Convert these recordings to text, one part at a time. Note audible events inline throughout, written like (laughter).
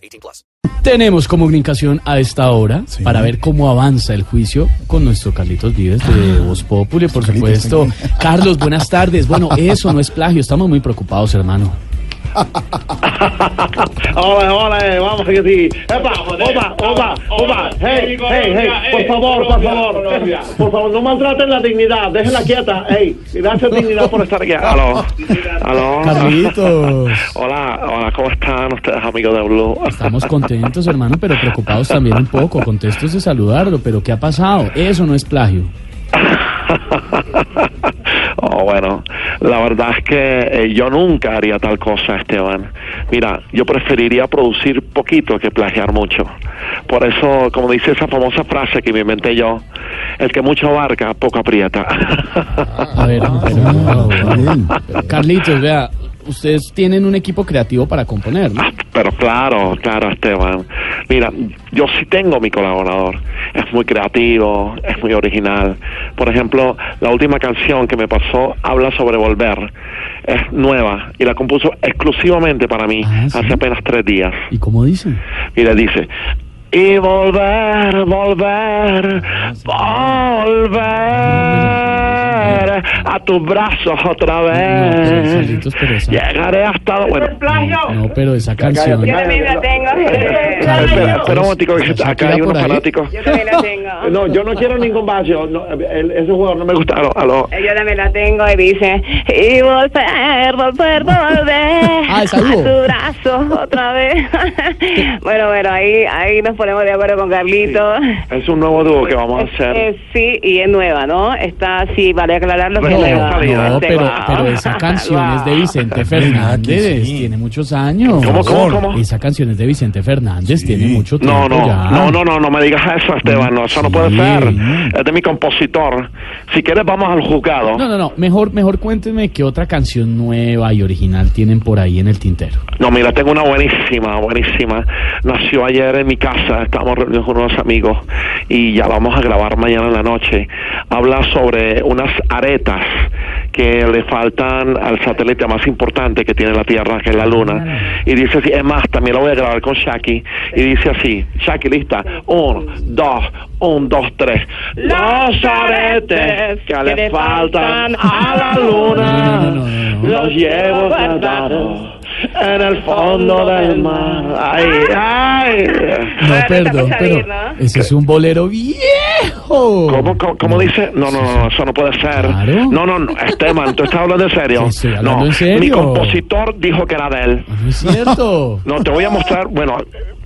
18 plus. Tenemos comunicación a esta hora para ver cómo avanza el juicio con nuestro Carlitos Vives de Voz Populi, por supuesto. Carlos, buenas tardes. Bueno, eso no es plagio. Estamos muy preocupados, hermano. Hola, hola, eh, vamos que sí. Epa, opa, opa, opa. Hey, hey, hey, por favor, por favor. Por favor, no maltraten la dignidad, déjenla quieta. Hey, gracias dignidad por estar aquí. Aló, aló. Carlitos. Hola, hola, ¿cómo están ustedes, amigos de Blue? Estamos contentos, hermano, pero preocupados también un poco. Contestos de saludarlo, pero ¿qué ha pasado? Eso no es plagio. (laughs) Oh, bueno, la verdad es que eh, yo nunca haría tal cosa, Esteban. Mira, yo preferiría producir poquito que plagiar mucho. Por eso, como dice esa famosa frase que me inventé yo, el que mucho abarca, poco aprieta. (laughs) A ver, pero, Carlitos, vea, ustedes tienen un equipo creativo para componer, ¿no? Ah, Pero claro, claro, Esteban. Mira, yo sí tengo mi colaborador. Es muy creativo, es muy original. Por ejemplo, la última canción que me pasó habla sobre volver. Es nueva y la compuso exclusivamente para mí Ah, ¿sí? hace apenas tres días. ¿Y cómo dicen? Mira, dice. Y volver, volver, volver a tus brazos otra No, pero, vez. Carlitos, pero esa- Llegaré hasta... Bueno, No, pero esa canción. Yo también la tengo. Espera, espera un momentico, acá hay unos ahí. fanáticos. Yo también la tengo. (laughs) No, yo no quiero ningún vacío. No, el- ese jugador no me gusta. Aló, aló. Yo también la tengo y dice y volver, volver, volver (laughs) Ah, a tu brazo otra vez. (laughs) bueno, bueno, ahí ahí nos ponemos de acuerdo con Carlito. Es un nuevo dúo que vamos a Eh, hacer. sí, y es nueva, ¿no? Está, sí, vale aclararlo que No, pero, pero esa (laughs) canción es de Vicente Fernández, tiene muchos años. ¿Cómo, cómo, cómo? Esa canción es de Vicente Fernández, tiene mucho tiempo No, no, ya. no, no, no, no me digas eso, Esteban. No, eso no puede ser. Es de mi compositor. Si quieres, vamos al juzgado. No, no, no, mejor, mejor cuéntenme qué otra canción nueva y original tienen por ahí en el tintero. No, mira, tengo una buenísima, buenísima. Nació ayer en mi casa, estábamos reunidos con unos amigos y ya la vamos a grabar mañana en la noche. Habla sobre unas aretas que le faltan al satélite más importante que tiene la Tierra, que es la Luna. Y dice así, es más, también lo voy a grabar con Shaki. Y dice así, Shaki, lista. Un, dos, un, dos, tres. Los aretes que le faltan a la Luna. Los llevo guardados en el fondo del mar. Ay, ay. No, perdón, pero ese es un bolero viejo. ¿Cómo, cómo, cómo dice? No, no, no, eso no puede ser. Claro. No, no, no, Esteban, ¿tú estás hablando en serio? Estoy hablando no, en serio. mi compositor dijo que era de él. No es cierto. No, te voy a mostrar, bueno,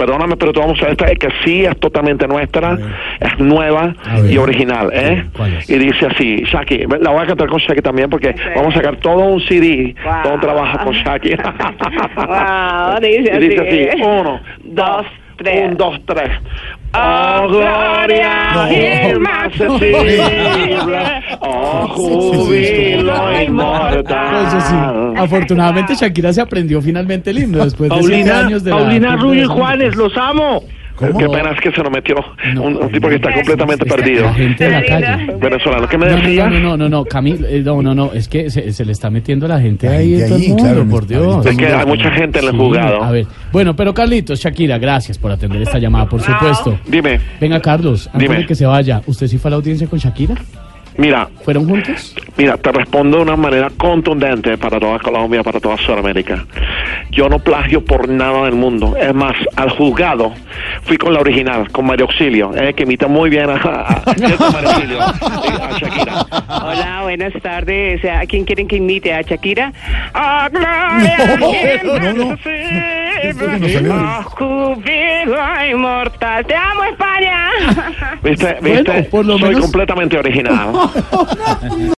perdóname, pero te voy a esta que sí es totalmente nuestra, es nueva y original, ¿eh? Y dice así, Shaki, la voy a cantar con Shaki también porque vamos a sacar todo un CD, Wow. todo un trabajo con Shaki. (laughs) Wow, dice y dice así. así, uno, dos, tres. un, dos, tres. Oh, gloria No. inaccesible, oh júbilo inmortal. Eso sí. Afortunadamente Shakira se aprendió finalmente el himno después de Paulina, años de la Paulina cumbre Rubio y Juanes, los amo. Qué pena es que se nos metió No, un, un tipo que está completamente es perdido. La gente de la calle. Venezolano, ¿qué me No, decías? no, no, no, no, no, Camilo, eh, no, no, no, es que se, se le está metiendo la gente ahí, gente todo el ahí, mundo, claro, por Dios. Es que hay mucha gente en el Sí, juzgado. A ver, bueno, pero Carlitos, Shakira, gracias por atender esta llamada, por supuesto. Dime, Venga, Carlos, antes Dime. de que se vaya, ¿usted sí fue a la audiencia con Shakira? Mira, ¿Fueron juntos? mira, te respondo de una manera contundente para toda Colombia, para toda Sudamérica. Yo no plagio por nada del mundo. Es más, al juzgado fui con la original, con Mario Auxilio, eh, que imita muy bien a, a, a- a Mario Auxilio, (laughs) a Shakira. Hola, buenas tardes. ¿A quién quieren que imite? ¿A Shakira? ¡Oh, gloria! no, no. inaccesible, ¡Oh, júbilo inmortal! ¡Te amo, España! ¿Viste? Bueno, ¿Viste? por lo Soy menos- completamente original. (laughs)